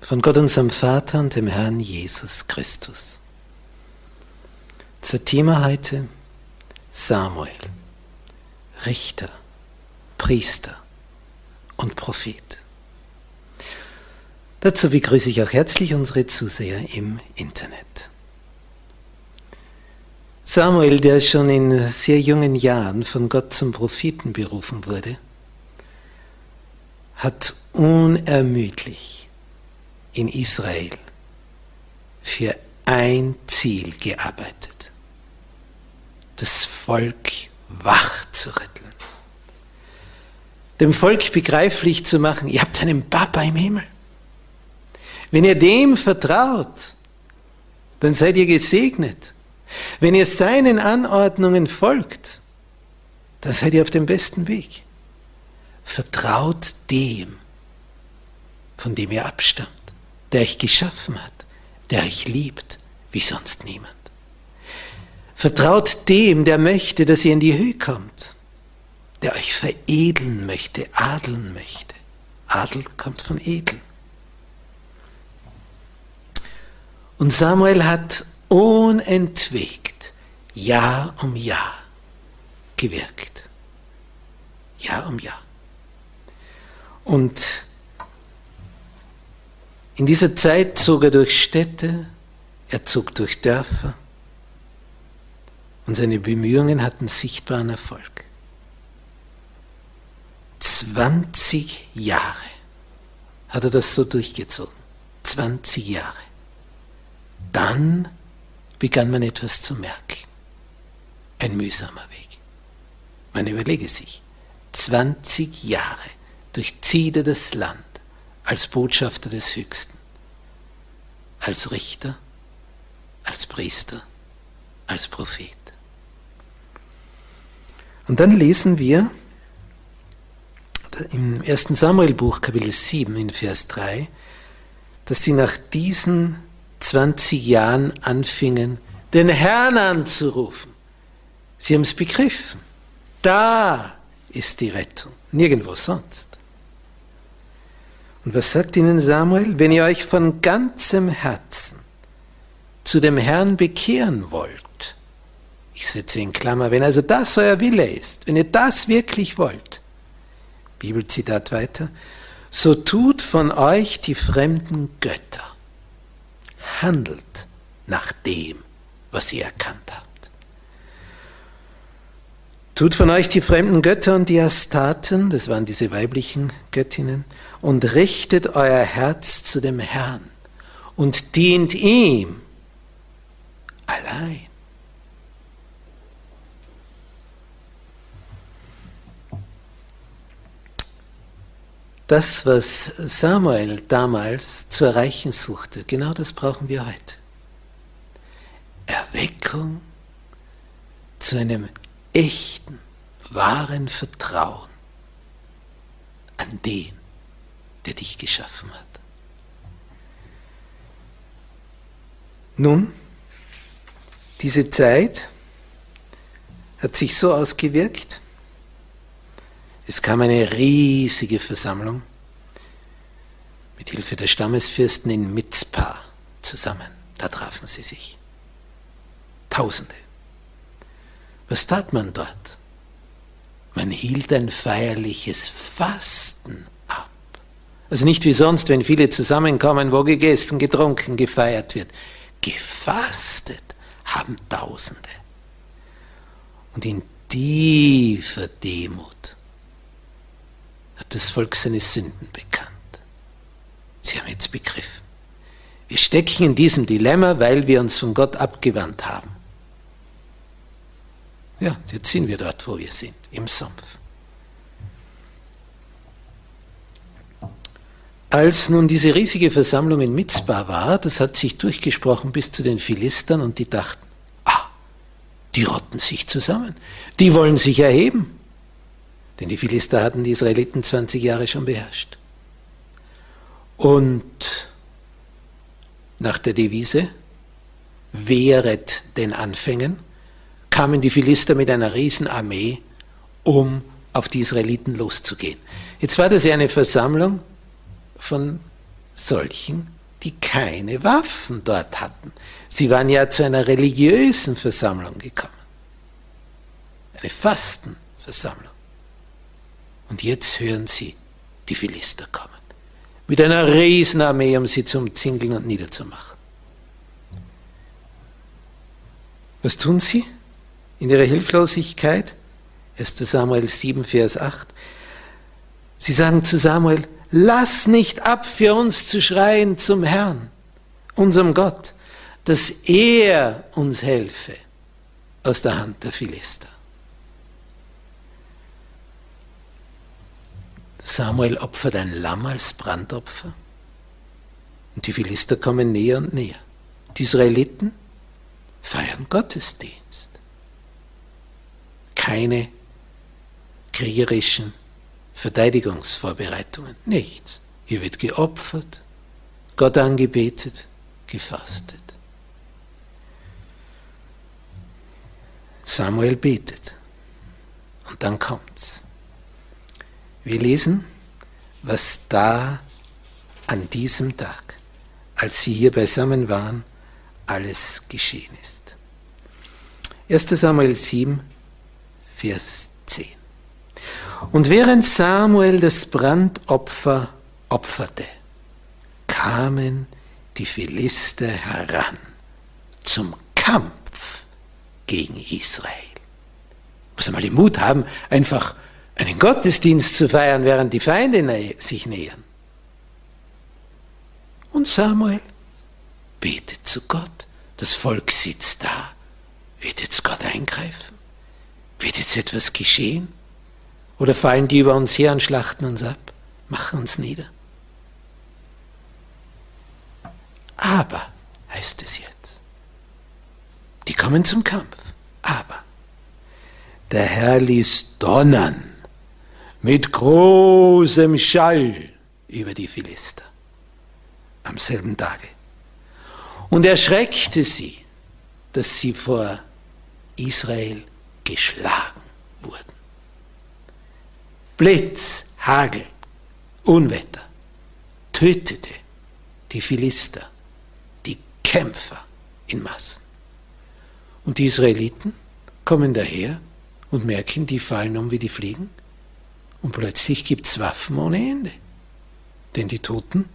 von Gott unserem Vater und dem Herrn Jesus Christus. Zur Thema heute Samuel, Richter, Priester und Prophet. Dazu begrüße ich auch herzlich unsere Zuseher im Internet. Samuel, der schon in sehr jungen Jahren von Gott zum Propheten berufen wurde, hat unermüdlich in Israel für ein Ziel gearbeitet, das Volk wach zu rütteln. Dem Volk begreiflich zu machen, ihr habt einen Papa im Himmel. Wenn ihr dem vertraut, dann seid ihr gesegnet. Wenn ihr seinen Anordnungen folgt, dann seid ihr auf dem besten Weg. Vertraut dem, von dem ihr abstammt der euch geschaffen hat, der euch liebt wie sonst niemand. Vertraut dem, der möchte, dass ihr in die Höhe kommt, der euch veredeln möchte, adeln möchte. Adel kommt von edel. Und Samuel hat unentwegt Jahr um Jahr gewirkt. Jahr um Jahr. Und in dieser Zeit zog er durch Städte, er zog durch Dörfer und seine Bemühungen hatten sichtbaren Erfolg. 20 Jahre hat er das so durchgezogen. 20 Jahre. Dann begann man etwas zu merken. Ein mühsamer Weg. Man überlege sich, 20 Jahre durchzieht er das Land als Botschafter des Höchsten, als Richter, als Priester, als Prophet. Und dann lesen wir im 1. Samuelbuch Kapitel 7 in Vers 3, dass sie nach diesen 20 Jahren anfingen, den Herrn anzurufen. Sie haben es begriffen. Da ist die Rettung, nirgendwo sonst. Und was sagt ihnen Samuel? Wenn ihr euch von ganzem Herzen zu dem Herrn bekehren wollt, ich setze in Klammer, wenn also das euer Wille ist, wenn ihr das wirklich wollt, Bibelzitat weiter, so tut von euch die fremden Götter, handelt nach dem, was ihr erkannt habt. Tut von euch die fremden Götter und die Astaten, das waren diese weiblichen Göttinnen, und richtet euer Herz zu dem Herrn und dient ihm allein. Das, was Samuel damals zu erreichen suchte, genau das brauchen wir heute. Erweckung zu einem echten, wahren Vertrauen an den, der dich geschaffen hat. Nun, diese Zeit hat sich so ausgewirkt, es kam eine riesige Versammlung mit Hilfe der Stammesfürsten in Mitzpah zusammen. Da trafen sie sich. Tausende. Was tat man dort? Man hielt ein feierliches Fasten. Also nicht wie sonst, wenn viele zusammenkommen, wo gegessen, getrunken, gefeiert wird. Gefastet haben Tausende. Und in tiefer Demut hat das Volk seine Sünden bekannt. Sie haben jetzt begriffen. Wir stecken in diesem Dilemma, weil wir uns von Gott abgewandt haben. Ja, jetzt sind wir dort, wo wir sind, im Sumpf. Als nun diese riesige Versammlung in Mitzbah war, das hat sich durchgesprochen bis zu den Philistern und die dachten, ah, die rotten sich zusammen, die wollen sich erheben. Denn die Philister hatten die Israeliten 20 Jahre schon beherrscht. Und nach der Devise, wehret den Anfängen, kamen die Philister mit einer Riesenarmee, um auf die Israeliten loszugehen. Jetzt war das ja eine Versammlung von solchen, die keine Waffen dort hatten. Sie waren ja zu einer religiösen Versammlung gekommen. Eine Fastenversammlung. Und jetzt hören sie die Philister kommen. Mit einer Riesenarmee, um sie zu umzingeln und niederzumachen. Was tun sie in ihrer Hilflosigkeit? 1 Samuel 7, Vers 8. Sie sagen zu Samuel, lass nicht ab für uns zu schreien zum Herrn, unserem Gott, dass er uns helfe aus der Hand der Philister. Samuel opfert ein Lamm als Brandopfer. Und die Philister kommen näher und näher. Die Israeliten feiern Gottesdienst. Keine kriegerischen Verteidigungsvorbereitungen. Nichts. Hier wird geopfert, Gott angebetet, gefastet. Samuel betet. Und dann kommt's. Wir lesen, was da an diesem Tag, als sie hier beisammen waren, alles geschehen ist. 1 Samuel 7, Vers 10. Und während Samuel das Brandopfer opferte, kamen die Philister heran zum Kampf gegen Israel. Muss man mal den Mut haben, einfach einen Gottesdienst zu feiern, während die Feinde sich nähern. Und Samuel betet zu Gott. Das Volk sitzt da. Wird jetzt Gott eingreifen? Wird jetzt etwas geschehen? Oder fallen die über uns her und schlachten uns ab, machen uns nieder? Aber, heißt es jetzt, die kommen zum Kampf. Aber der Herr ließ donnern mit großem Schall über die Philister am selben Tage und erschreckte sie, dass sie vor Israel geschlagen wurden. Blitz, Hagel, Unwetter tötete die Philister, die Kämpfer in Massen. Und die Israeliten kommen daher und merken, die fallen um wie die Fliegen und plötzlich gibt es Waffen ohne Ende. Denn die toten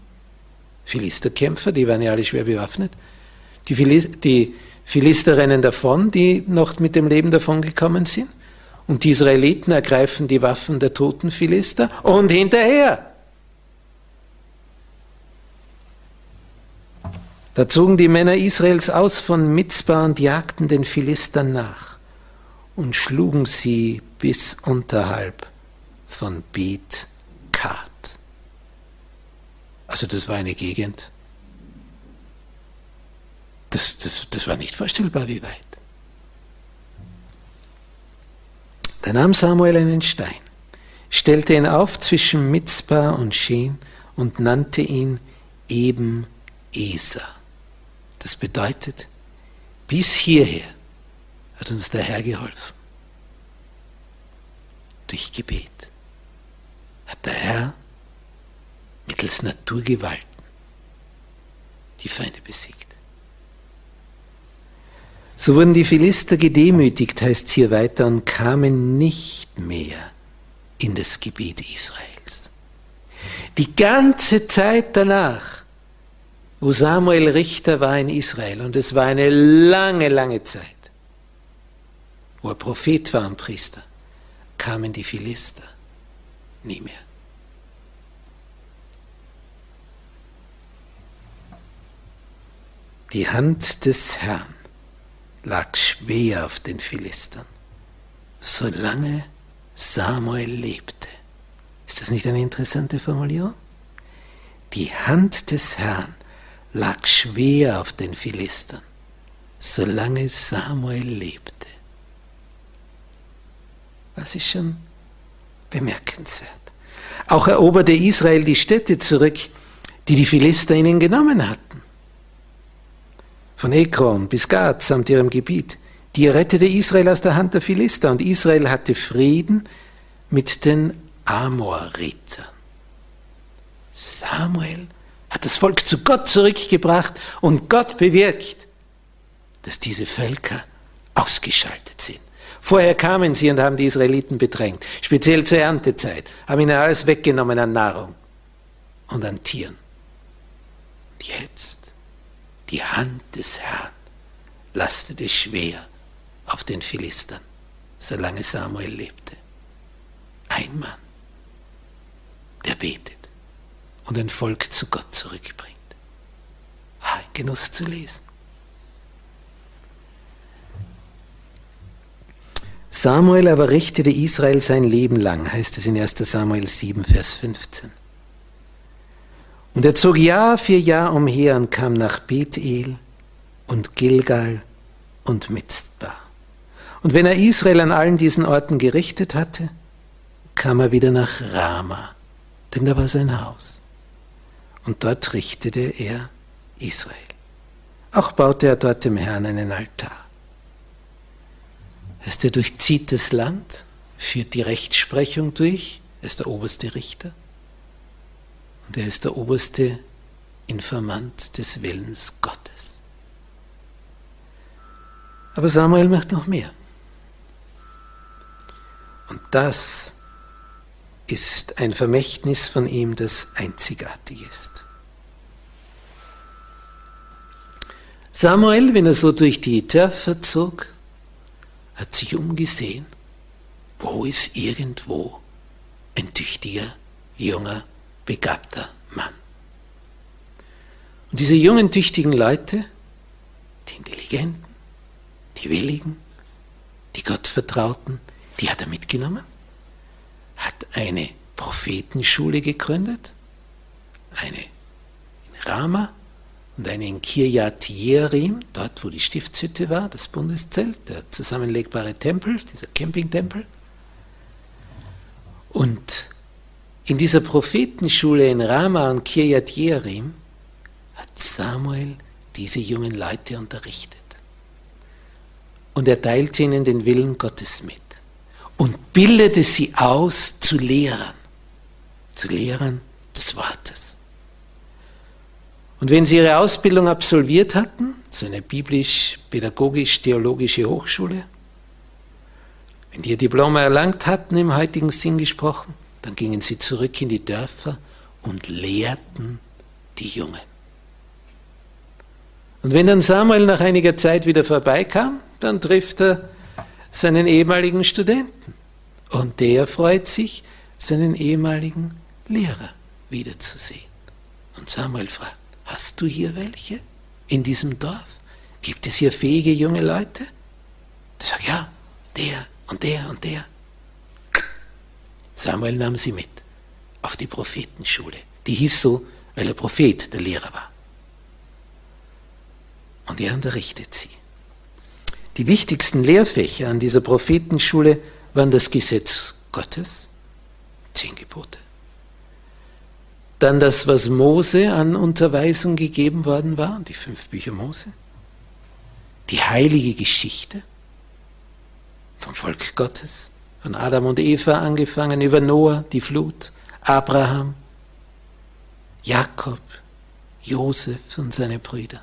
Philisterkämpfer, die waren ja alle schwer bewaffnet, die, Philis die Philister rennen davon, die noch mit dem Leben davongekommen sind. Und die Israeliten ergreifen die Waffen der toten Philister und hinterher. Da zogen die Männer Israels aus von Mitzbah und jagten den Philistern nach und schlugen sie bis unterhalb von Beat Kat. Also das war eine Gegend, das, das, das war nicht vorstellbar, wie weit. Da nahm Samuel einen Stein, stellte ihn auf zwischen Mitzbah und Schen und nannte ihn eben Eser. Das bedeutet, bis hierher hat uns der Herr geholfen. Durch Gebet hat der Herr mittels Naturgewalten die Feinde besiegt. So wurden die Philister gedemütigt, heißt es hier weiter, und kamen nicht mehr in das Gebiet Israels. Die ganze Zeit danach, wo Samuel Richter war in Israel, und es war eine lange, lange Zeit, wo er Prophet war und Priester, kamen die Philister nie mehr. Die Hand des Herrn lag schwer auf den Philistern, solange Samuel lebte. Ist das nicht eine interessante Formulierung? Die Hand des Herrn lag schwer auf den Philistern, solange Samuel lebte. Das ist schon bemerkenswert. Auch eroberte Israel die Städte zurück, die die Philister ihnen genommen hatten von Ekron bis Gad samt ihrem Gebiet. Die rettete Israel aus der Hand der Philister und Israel hatte Frieden mit den Amoritern. Samuel hat das Volk zu Gott zurückgebracht und Gott bewirkt, dass diese Völker ausgeschaltet sind. Vorher kamen sie und haben die Israeliten bedrängt, speziell zur Erntezeit, haben ihnen alles weggenommen an Nahrung und an Tieren. Jetzt die Hand des Herrn lastete schwer auf den Philistern, solange Samuel lebte. Ein Mann, der betet und ein Volk zu Gott zurückbringt. Ein Genuss zu lesen. Samuel aber richtete Israel sein Leben lang, heißt es in 1 Samuel 7, Vers 15. Und er zog Jahr für Jahr umher und kam nach Bethel und Gilgal und Mitzbah. Und wenn er Israel an allen diesen Orten gerichtet hatte, kam er wieder nach Rama, denn da war sein Haus. Und dort richtete er Israel. Auch baute er dort dem Herrn einen Altar. Er ist er durchzieht das Land, führt die Rechtsprechung durch, er ist der oberste Richter. Und er ist der oberste Informant des Willens Gottes. Aber Samuel macht noch mehr. Und das ist ein Vermächtnis von ihm, das einzigartig ist. Samuel, wenn er so durch die Dörfer zog, hat sich umgesehen, wo ist irgendwo ein tüchtiger, junger begabter Mann. Und diese jungen, tüchtigen Leute, die Intelligenten, die Willigen, die Gott vertrauten, die hat er mitgenommen, hat eine Prophetenschule gegründet, eine in Rama und eine in Kiryat Jearim, dort wo die Stiftshütte war, das Bundeszelt, der zusammenlegbare Tempel, dieser Campingtempel. Und in dieser Prophetenschule in Rama und Kiryat Jearim hat Samuel diese jungen Leute unterrichtet. Und er teilte ihnen den Willen Gottes mit und bildete sie aus zu Lehrern, zu Lehrern des Wortes. Und wenn sie ihre Ausbildung absolviert hatten, so eine biblisch-pädagogisch-theologische Hochschule, wenn die ihr Diplom erlangt hatten, im heutigen Sinn gesprochen, dann gingen sie zurück in die Dörfer und lehrten die Jungen. Und wenn dann Samuel nach einiger Zeit wieder vorbeikam, dann trifft er seinen ehemaligen Studenten. Und der freut sich, seinen ehemaligen Lehrer wiederzusehen. Und Samuel fragt, hast du hier welche in diesem Dorf? Gibt es hier fähige junge Leute? Der sagt, ja, der und der und der. Samuel nahm sie mit auf die Prophetenschule. Die hieß so, weil er Prophet der Lehrer war. Und er unterrichtet sie. Die wichtigsten Lehrfächer an dieser Prophetenschule waren das Gesetz Gottes, zehn Gebote, Dann das, was Mose an Unterweisung gegeben worden war, die fünf Bücher Mose. Die heilige Geschichte vom Volk Gottes, von Adam und Eva angefangen, über Noah, die Flut, Abraham, Jakob, Josef und seine Brüder,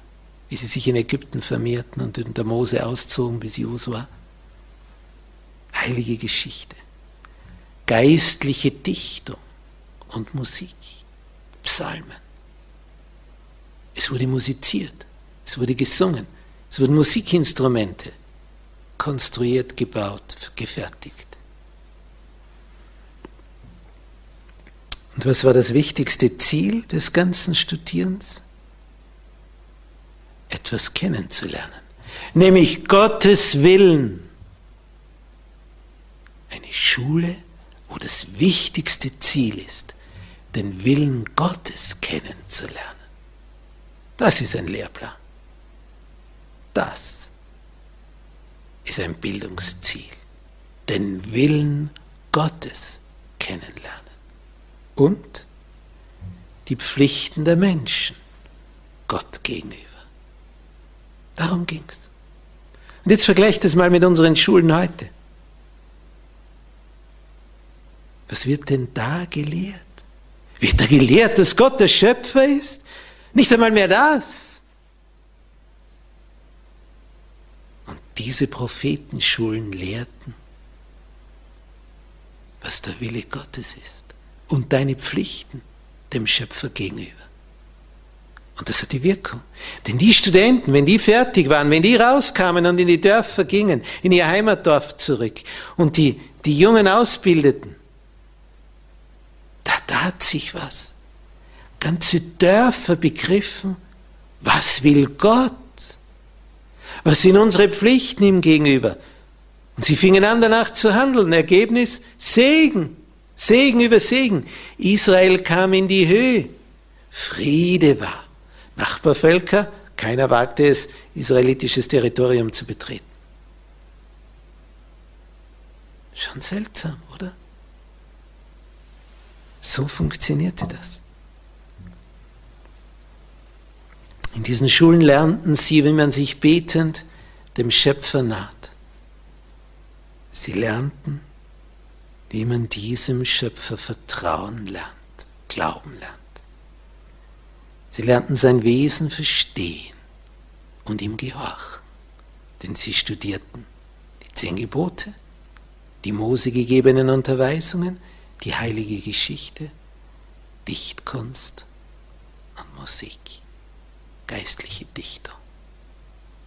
wie sie sich in Ägypten vermehrten und unter Mose auszogen bis Josua. Heilige Geschichte, geistliche Dichtung und Musik. Psalmen. Es wurde musiziert, es wurde gesungen, es wurden Musikinstrumente konstruiert, gebaut, gefertigt. Und was war das wichtigste Ziel des ganzen Studierens? Etwas kennenzulernen, nämlich Gottes Willen. Eine Schule, wo das wichtigste Ziel ist, den Willen Gottes kennenzulernen. Das ist ein Lehrplan. Das ist ein Bildungsziel. Den Willen Gottes kennenlernen. Und die Pflichten der Menschen Gott gegenüber. Darum ging es. Und jetzt vergleicht das mal mit unseren Schulen heute. Was wird denn da gelehrt? Wird da gelehrt, dass Gott der Schöpfer ist? Nicht einmal mehr das. Und diese Prophetenschulen lehrten, was der Wille Gottes ist und deine Pflichten dem Schöpfer gegenüber. Und das hat die Wirkung. Denn die Studenten, wenn die fertig waren, wenn die rauskamen und in die Dörfer gingen, in ihr Heimatdorf zurück und die, die Jungen ausbildeten, da tat sich was. Ganze Dörfer begriffen, was will Gott? Was sind unsere Pflichten ihm gegenüber? Und sie fingen an danach zu handeln. Ergebnis, Segen. Segen über Segen. Israel kam in die Höhe. Friede war. Nachbarvölker, keiner wagte es, israelitisches Territorium zu betreten. Schon seltsam, oder? So funktionierte das. In diesen Schulen lernten sie, wie man sich betend dem Schöpfer naht. Sie lernten, wie man diesem Schöpfer vertrauen lernt, glauben lernt. Sie lernten sein Wesen verstehen und ihm gehorchen, denn sie studierten die zehn Gebote, die Mose gegebenen Unterweisungen, die heilige Geschichte, Dichtkunst und Musik, geistliche Dichtung.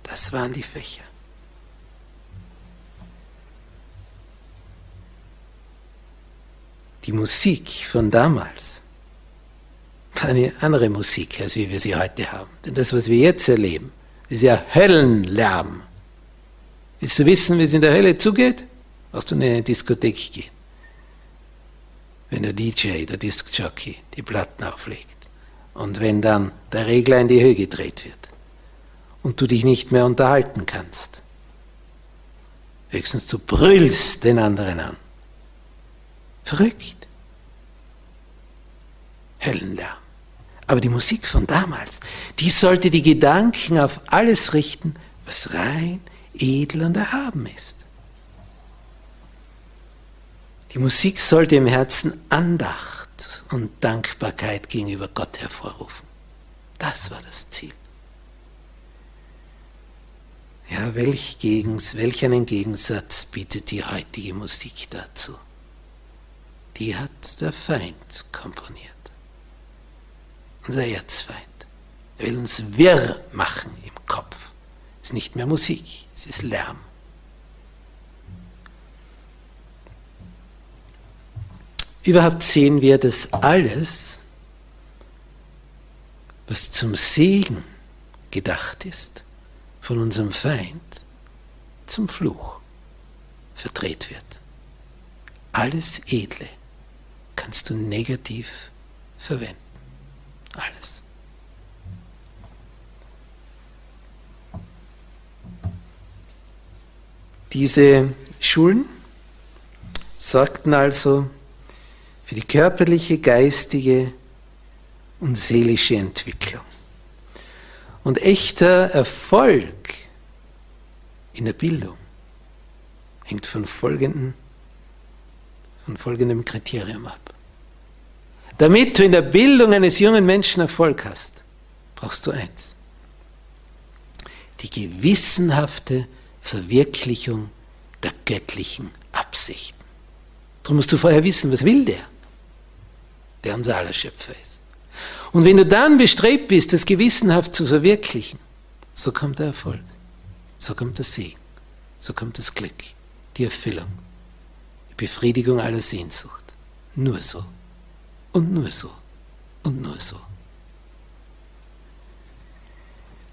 Das waren die Fächer. Die Musik von damals war eine andere Musik, als wie wir sie heute haben. Denn das, was wir jetzt erleben, ist ja Höllenlärm. Willst du wissen, wie es in der Hölle zugeht? Musst du in eine Diskothek gehen wenn der DJ, der Diskjockey, die Platten auflegt. Und wenn dann der Regler in die Höhe gedreht wird und du dich nicht mehr unterhalten kannst. Höchstens du brüllst den anderen an. Verrückt. Höllenlärm. Aber die Musik von damals, die sollte die Gedanken auf alles richten, was rein, edel und erhaben ist. Die Musik sollte im Herzen Andacht und Dankbarkeit gegenüber Gott hervorrufen. Das war das Ziel. Ja, welch, Gegens, welch einen Gegensatz bietet die heutige Musik dazu? Die hat der Feind komponiert. Unser Erzfeind. Er will uns wirr machen im Kopf. Es ist nicht mehr Musik, es ist Lärm. Überhaupt sehen wir, dass alles, was zum Segen gedacht ist, von unserem Feind zum Fluch verdreht wird. Alles Edle kannst du negativ verwenden. Alles. Diese Schulen sorgten also für die körperliche, geistige und seelische Entwicklung. Und echter Erfolg in der Bildung hängt von, folgenden, von folgendem Kriterium ab. Damit du in der Bildung eines jungen Menschen Erfolg hast, brauchst du eins. Die gewissenhafte Verwirklichung der göttlichen Absichten. Darum musst du vorher wissen, was will der, der unser aller Schöpfer ist. Und wenn du dann bestrebt bist, das gewissenhaft zu verwirklichen, so kommt der Erfolg, so kommt der Segen, so kommt das Glück, die Erfüllung, die Befriedigung aller Sehnsucht. Nur so und nur so und nur so.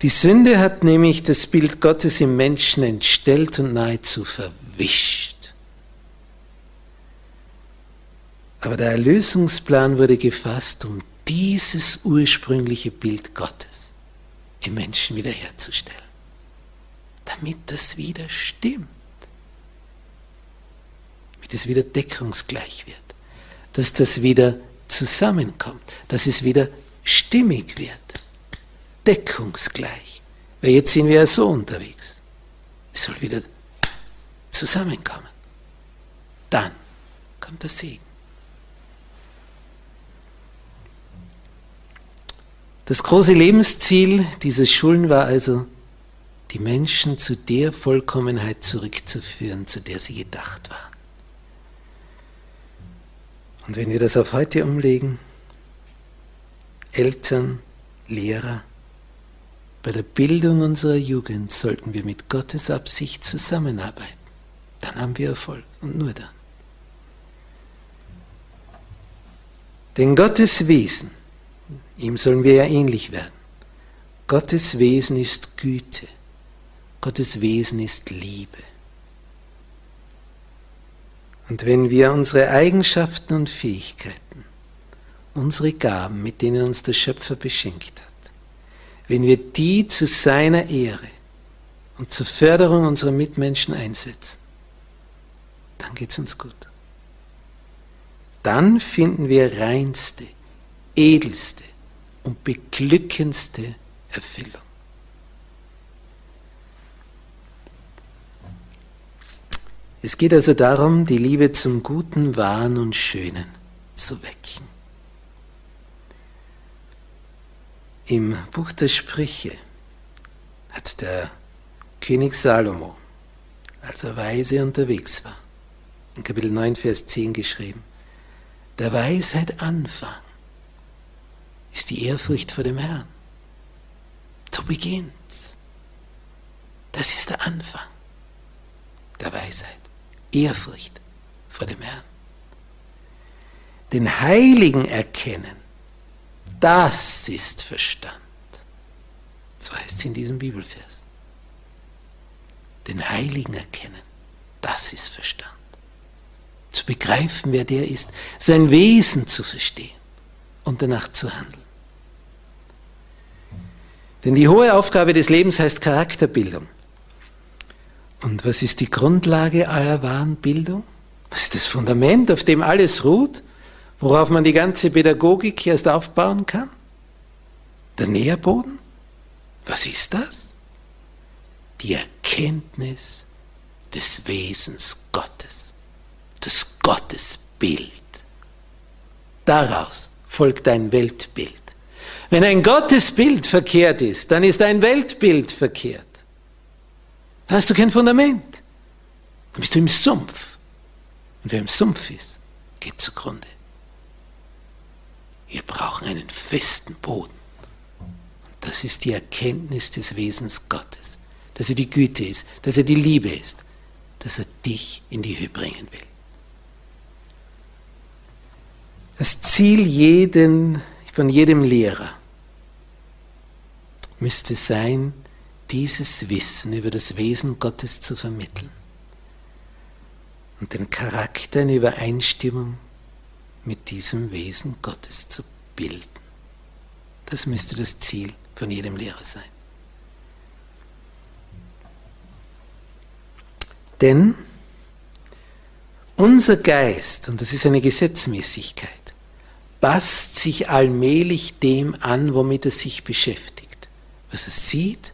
Die Sünde hat nämlich das Bild Gottes im Menschen entstellt und nahezu verwischt. Aber der Erlösungsplan wurde gefasst, um dieses ursprüngliche Bild Gottes im Menschen wiederherzustellen, damit das wieder stimmt, damit es wieder deckungsgleich wird, dass das wieder zusammenkommt, dass es wieder stimmig wird, deckungsgleich. Weil jetzt sind wir ja so unterwegs. Es soll wieder zusammenkommen. Dann kommt der Segen. Das große Lebensziel dieser Schulen war also, die Menschen zu der Vollkommenheit zurückzuführen, zu der sie gedacht waren. Und wenn wir das auf heute umlegen, Eltern, Lehrer, bei der Bildung unserer Jugend sollten wir mit Gottes Absicht zusammenarbeiten. Dann haben wir Erfolg und nur dann. Denn Gottes Wesen, ihm sollen wir ja ähnlich werden. Gottes Wesen ist Güte. Gottes Wesen ist Liebe. Und wenn wir unsere Eigenschaften und Fähigkeiten, unsere Gaben, mit denen uns der Schöpfer beschenkt hat, wenn wir die zu seiner Ehre und zur Förderung unserer Mitmenschen einsetzen, dann geht es uns gut. Dann finden wir reinste, edelste und beglückendste Erfüllung. Es geht also darum, die Liebe zum Guten, Wahren und Schönen zu wecken. Im Buch der Sprüche hat der König Salomo, als er weise unterwegs war, in Kapitel 9, Vers 10 geschrieben, der Weisheit Anfang ist die Ehrfurcht vor dem Herrn. So beginnt's. Das ist der Anfang der Weisheit. Ehrfurcht vor dem Herrn. Den Heiligen erkennen, das ist Verstand. So heißt es in diesem Bibelvers. Den Heiligen erkennen, das ist Verstand. Zu begreifen, wer der ist, sein Wesen zu verstehen und danach zu handeln. Denn die hohe Aufgabe des Lebens heißt Charakterbildung. Und was ist die Grundlage aller wahren Bildung? Was ist das Fundament, auf dem alles ruht, worauf man die ganze Pädagogik erst aufbauen kann? Der Nährboden? Was ist das? Die Erkenntnis des Wesens Gottes, das Gottesbild. Daraus folgt ein Weltbild. Wenn ein Gottesbild verkehrt ist, dann ist ein Weltbild verkehrt. Dann hast du kein Fundament. Dann bist du im Sumpf. Und wer im Sumpf ist, geht zugrunde. Wir brauchen einen festen Boden. Und das ist die Erkenntnis des Wesens Gottes. Dass er die Güte ist, dass er die Liebe ist, dass er dich in die Höhe bringen will. Das Ziel jeden, von jedem Lehrer müsste sein, dieses Wissen über das Wesen Gottes zu vermitteln und den Charakter in Übereinstimmung mit diesem Wesen Gottes zu bilden. Das müsste das Ziel von jedem Lehrer sein. Denn unser Geist, und das ist eine Gesetzmäßigkeit, passt sich allmählich dem an, womit er sich beschäftigt, was er sieht,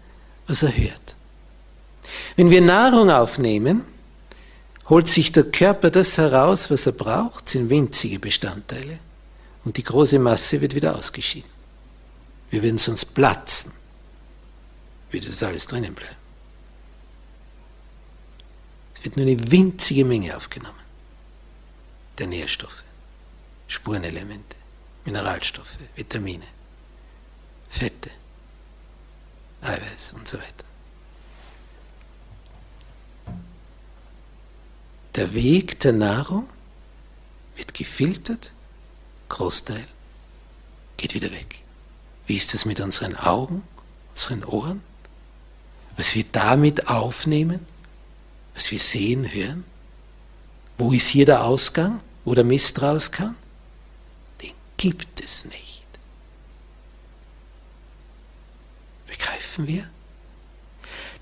was er hört. Wenn wir Nahrung aufnehmen, holt sich der Körper das heraus, was er braucht, sind winzige Bestandteile, und die große Masse wird wieder ausgeschieden. Wir würden sonst platzen, würde das alles drinnen bleiben. Es wird nur eine winzige Menge aufgenommen der Nährstoffe, Spurenelemente, Mineralstoffe, Vitamine, Fette, Eiweiß und so weiter. Der Weg der Nahrung wird gefiltert, Großteil geht wieder weg. Wie ist es mit unseren Augen, unseren Ohren? Was wir damit aufnehmen, was wir sehen, hören? Wo ist hier der Ausgang, wo der Mist raus kann? Den gibt es nicht. Begreifen wir?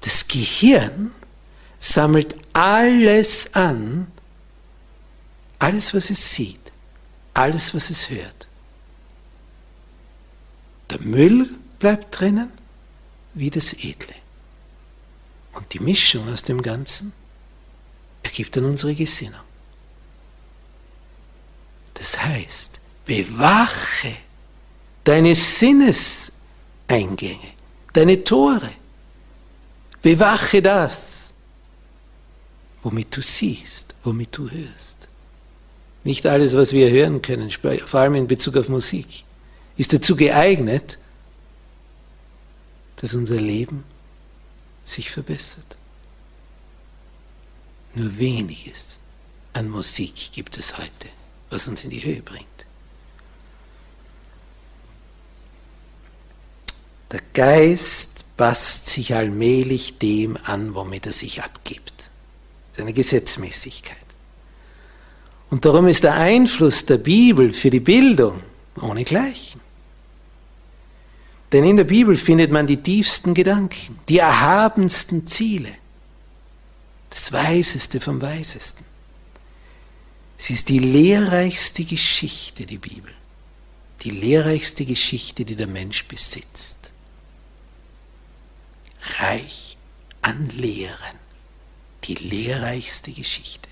Das Gehirn sammelt alles an, alles, was es sieht, alles, was es hört. Der Müll bleibt drinnen, wie das Edle. Und die Mischung aus dem Ganzen ergibt dann unsere Gesinnung. Das heißt, bewache deine Sinneseingänge, deine Tore. Bewache das, womit du siehst, womit du hörst. Nicht alles, was wir hören können, vor allem in Bezug auf Musik, ist dazu geeignet, dass unser Leben sich verbessert. Nur weniges an Musik gibt es heute, was uns in die Höhe bringt. Der Geist passt sich allmählich dem an, womit er sich abgibt. Das ist eine Gesetzmäßigkeit. Und darum ist der Einfluss der Bibel für die Bildung ohne Gleichen. Denn in der Bibel findet man die tiefsten Gedanken, die erhabensten Ziele. Das Weiseste vom Weisesten. Sie ist die lehrreichste Geschichte, die Bibel. Die lehrreichste Geschichte, die der Mensch besitzt. Reich an Lehren. Die lehrreichste Geschichte.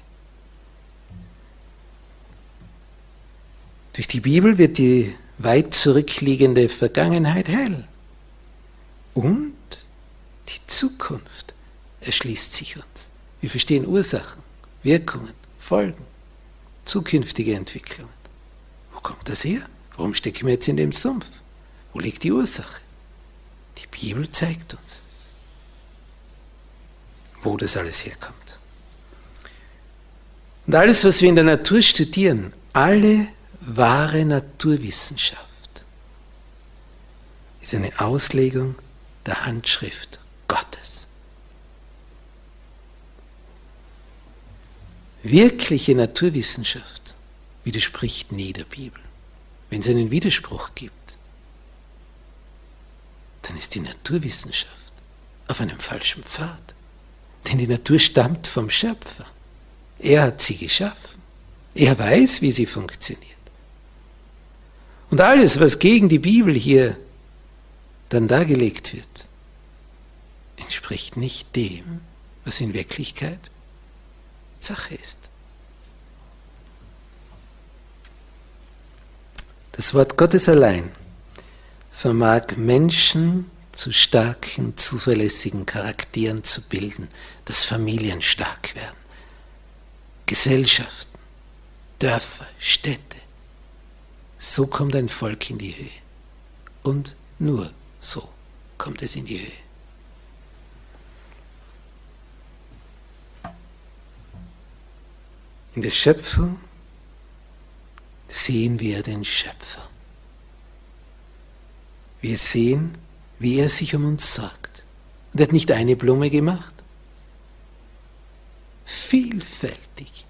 Durch die Bibel wird die weit zurückliegende Vergangenheit hell. Und die Zukunft erschließt sich uns. Wir verstehen Ursachen, Wirkungen, Folgen, zukünftige Entwicklungen. Wo kommt das her? Warum stecken wir jetzt in dem Sumpf? Wo liegt die Ursache? Die Bibel zeigt uns, wo das alles herkommt. Und alles, was wir in der Natur studieren, alle wahre Naturwissenschaft, ist eine Auslegung der Handschrift Gottes. Wirkliche Naturwissenschaft widerspricht nie der Bibel. Wenn es einen Widerspruch gibt, dann ist die Naturwissenschaft auf einem falschen Pfad. Denn die Natur stammt vom Schöpfer. Er hat sie geschaffen. Er weiß, wie sie funktioniert. Und alles, was gegen die Bibel hier dann dargelegt wird, entspricht nicht dem, was in Wirklichkeit Sache ist. Das Wort Gottes allein vermag Menschen zu starken, zuverlässigen Charakteren zu bilden, dass Familien stark werden, Gesellschaften, Dörfer, Städte. So kommt ein Volk in die Höhe. Und nur so kommt es in die Höhe. In der Schöpfung sehen wir den Schöpfer. Wir sehen, wie er sich um uns sorgt. Und er hat nicht eine Blume gemacht. Vielfältig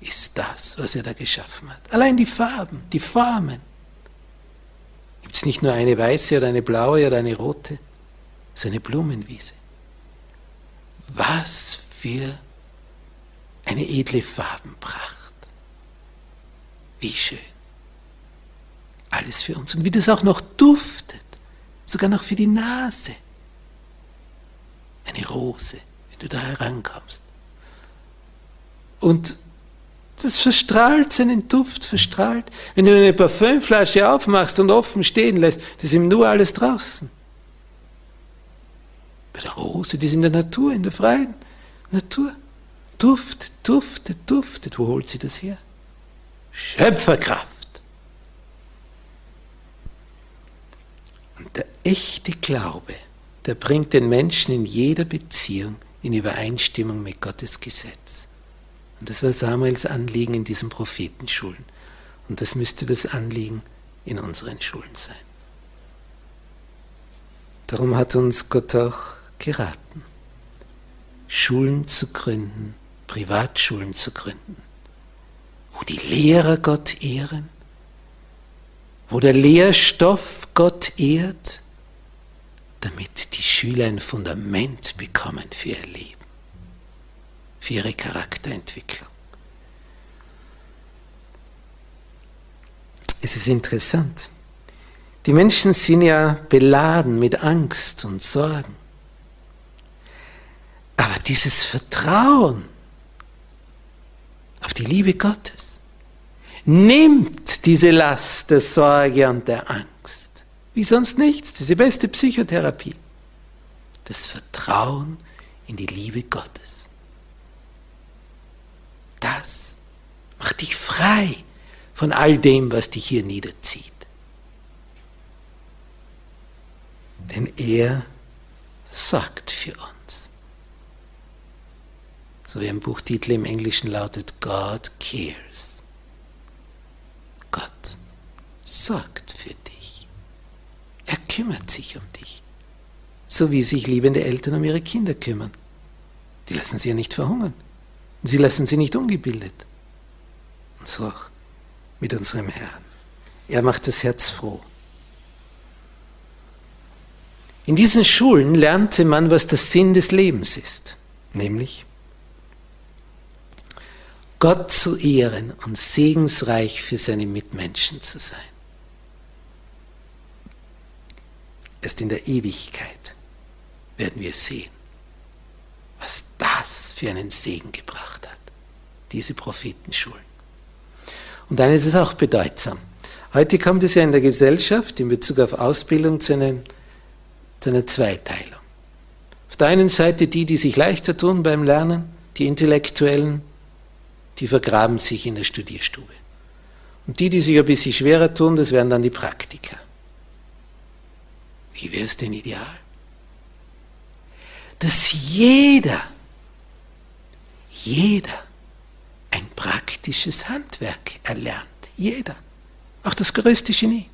ist das, was er da geschaffen hat. Allein die Farben, die Formen. Gibt es nicht nur eine weiße oder eine blaue oder eine rote, es ist eine Blumenwiese. Was für eine edle Farbenpracht. Wie schön. alles für uns. Und wie das auch noch duftet, sogar noch für die Nase. Eine Rose, wenn du da herankommst. Und das verstrahlt seinen Duft, verstrahlt. Wenn du eine Parfümflasche aufmachst und offen stehen lässt, das ist ihm nur alles draußen. Bei der Rose, die ist in der Natur, in der freien Natur. Duftet, duftet, duftet. Wo holt sie das her? Schöpferkraft. Und der echte Glaube, der bringt den Menschen in jeder Beziehung in Übereinstimmung mit Gottes Gesetz. Und das war Samuels Anliegen in diesen Prophetenschulen. Und das müsste das Anliegen in unseren Schulen sein. Darum hat uns Gott auch geraten, Schulen zu gründen, Privatschulen zu gründen, wo die Lehrer Gott ehren, wo der Lehrstoff Gott ehrt, damit die Schüler ein Fundament bekommen für ihr Leben, für ihre Charakterentwicklung. Es ist interessant. Die Menschen sind ja beladen mit Angst und Sorgen. Aber dieses Vertrauen auf die Liebe Gottes nimmt diese Last der Sorge und der Angst. Wie sonst nichts. Das ist die beste Psychotherapie. Das Vertrauen in die Liebe Gottes. Das macht dich frei von all dem, was dich hier niederzieht. Denn er sorgt für uns. So wie ein Buchtitel im Englischen lautet, God cares. Gott sorgt. Er kümmert sich um dich. So wie sich liebende Eltern um ihre Kinder kümmern. Die lassen sie ja nicht verhungern. Sie lassen sie nicht ungebildet. Und so auch mit unserem Herrn. Er macht das Herz froh. In diesen Schulen lernte man, was der Sinn des Lebens ist, nämlich Gott zu ehren und segensreich für seine Mitmenschen zu sein. Erst in der Ewigkeit werden wir sehen, was das für einen Segen gebracht hat, diese Prophetenschulen. Und dann ist es auch bedeutsam. Heute kommt es ja in der Gesellschaft in Bezug auf Ausbildung zu, einem, zu einer Zweiteilung. Auf der einen Seite die, die sich leichter tun beim Lernen, die Intellektuellen, die vergraben sich in der Studierstube. Und die, die sich ein bisschen schwerer tun, das wären dann die Praktiker. Wie wäre es denn ideal? Dass jeder, jeder ein praktisches Handwerk erlernt. Jeder. Auch das größte Genie.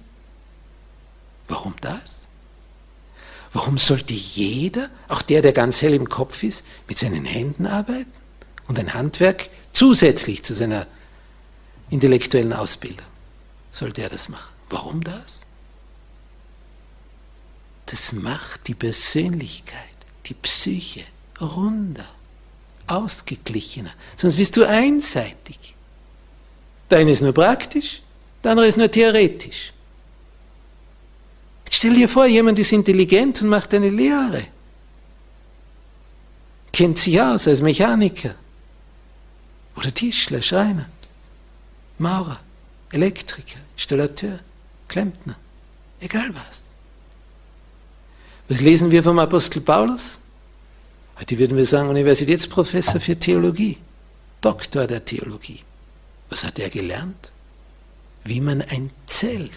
Warum das? Warum sollte jeder, auch der, der ganz hell im Kopf ist, mit seinen Händen arbeiten und ein Handwerk zusätzlich zu seiner intellektuellen Ausbildung, sollte er das machen. Warum das? Das macht die Persönlichkeit, die Psyche runder, ausgeglichener. Sonst bist du einseitig. Der ist nur praktisch, der andere ist nur theoretisch. Jetzt stell dir vor, jemand ist intelligent und macht eine Lehre. Kennt sich aus als Mechaniker, oder Tischler, Schreiner, Maurer, Elektriker, Installateur, Klempner, egal was. Was lesen wir vom Apostel Paulus? Heute würden wir sagen, Universitätsprofessor für Theologie, Doktor der Theologie. Was hat er gelernt? Wie man ein Zelt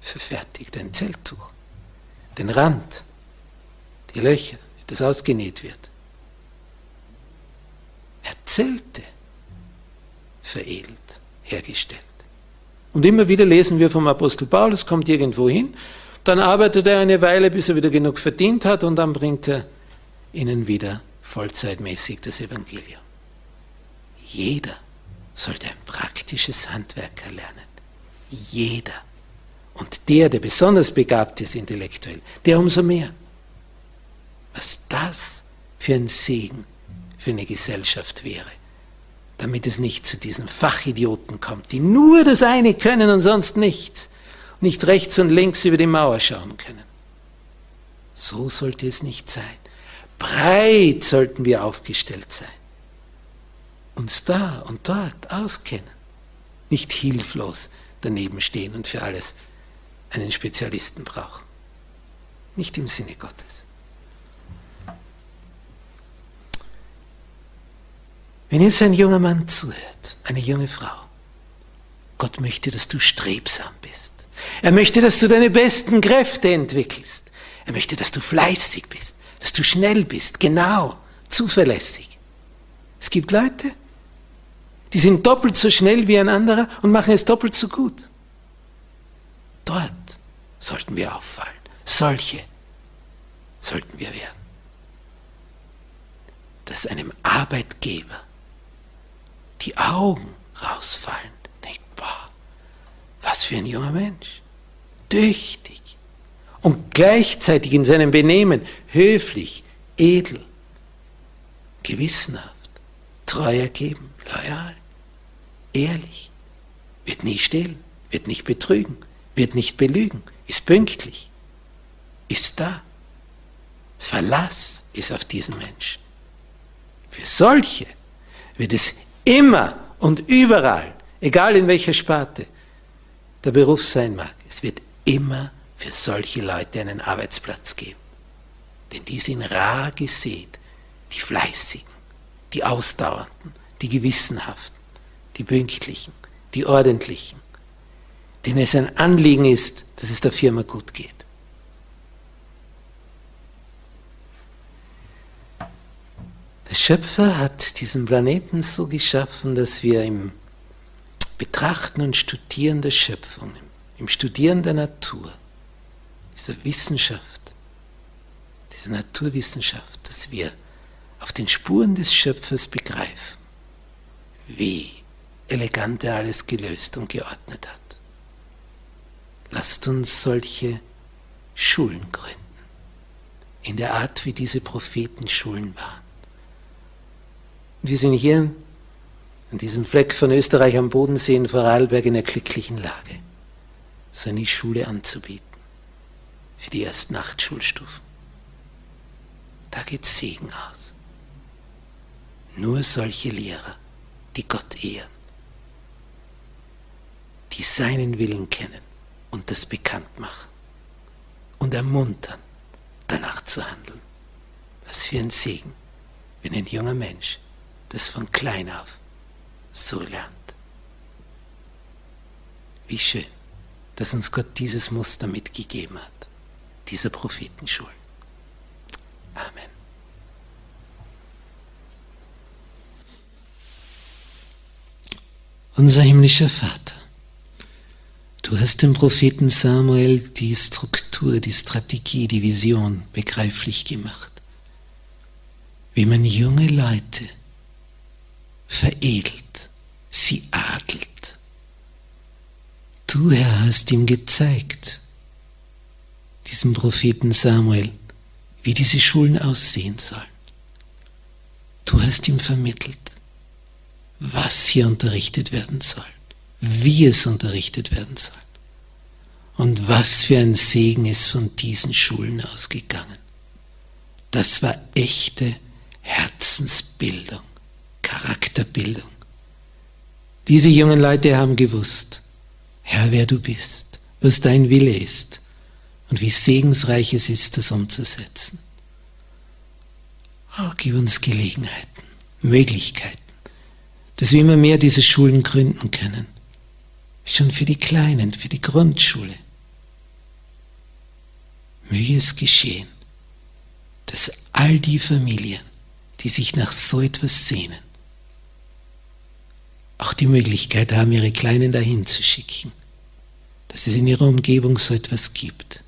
verfertigt, ein Zelttuch. Den Rand, die Löcher, das ausgenäht wird erzählte, veredelt, hergestellt. Und immer wieder lesen wir vom Apostel Paulus, kommt irgendwo hin, dann arbeitet er eine Weile, bis er wieder genug verdient hat und dann bringt er ihnen wieder vollzeitmäßig das Evangelium. Jeder sollte ein praktisches Handwerk erlernen. Jeder. Und der, der besonders begabt ist intellektuell, der umso mehr. Was das für ein Segen für eine Gesellschaft wäre, damit es nicht zu diesen Fachidioten kommt, die nur das eine können und sonst nichts, nicht rechts und links über die Mauer schauen können. So sollte es nicht sein. Breit sollten wir aufgestellt sein. Uns da und dort auskennen. Nicht hilflos daneben stehen und für alles einen Spezialisten brauchen. Nicht im Sinne Gottes. Wenn jetzt ein junger Mann zuhört, eine junge Frau, Gott möchte, dass du strebsam bist. Er möchte, dass du deine besten Kräfte entwickelst. Er möchte, dass du fleißig bist, dass du schnell bist, genau, zuverlässig. Es gibt Leute, die sind doppelt so schnell wie ein anderer und machen es doppelt so gut. Dort sollten wir auffallen. Solche sollten wir werden. Dass einem Arbeitgeber die Augen rausfallen, denkt, boah, was für ein junger Mensch. Tüchtig. Und gleichzeitig in seinem Benehmen höflich, edel, gewissenhaft, treu ergeben, loyal, ehrlich, wird nie stehlen, wird nicht betrügen, wird nicht belügen, ist pünktlich, ist da. Verlass ist auf diesen Menschen. Für solche wird es immer und überall, egal in welcher Sparte der Beruf sein mag, es wird immer für solche Leute einen Arbeitsplatz geben. Denn die sind rar gesät, die Fleißigen, die Ausdauernden, die Gewissenhaften, die Pünktlichen, die Ordentlichen, denen es ein Anliegen ist, dass es der Firma gut geht. Der Schöpfer hat diesen Planeten so geschaffen, dass wir im Betrachten und Studieren der Schöpfung, im Studieren der Natur, dieser Wissenschaft, dieser Naturwissenschaft, dass wir auf den Spuren des Schöpfers begreifen, wie elegant er alles gelöst und geordnet hat. Lasst uns solche Schulen gründen, in der Art, wie diese Prophetenschulen waren. Wir sind hier an diesem Fleck von Österreich am Bodensee in Vorarlberg in einer glücklichen Lage, so eine Schule anzubieten für die ersten acht Schulstufen. Da geht Segen aus. Nur solche Lehrer, die Gott ehren, die seinen Willen kennen und das bekannt machen und ermuntern, danach zu handeln. Was für ein Segen, wenn ein junger Mensch das von klein auf so lernt. Wie schön, dass uns Gott dieses Muster mitgegeben hat, dieser Prophetenschule. Amen. Unser himmlischer Vater, du hast dem Propheten Samuel die Struktur, die Strategie, die Vision begreiflich gemacht, wie man junge Leute veredelt, sie adelt. Du, Herr, hast ihm gezeigt, diesem Propheten Samuel, wie diese Schulen aussehen sollen. Du hast ihm vermittelt, was hier unterrichtet werden soll, wie es unterrichtet werden soll und was für ein Segen ist von diesen Schulen ausgegangen. Das war echte Herzensbildung. Charakterbildung. Diese jungen Leute haben gewusst, Herr, wer du bist, was dein Wille ist und wie segensreich es ist, das umzusetzen. Oh, gib uns Gelegenheiten, Möglichkeiten, dass wir immer mehr diese Schulen gründen können. Schon für die Kleinen, für die Grundschule. Möge es geschehen, dass all die Familien, die sich nach so etwas sehnen, auch die Möglichkeit haben, ihre Kleinen dahin zu schicken, dass es in ihrer Umgebung so etwas gibt.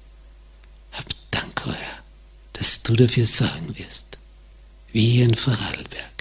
Hab Dank, Herr, dass du dafür sorgen wirst, wie hier in Vorarlberg.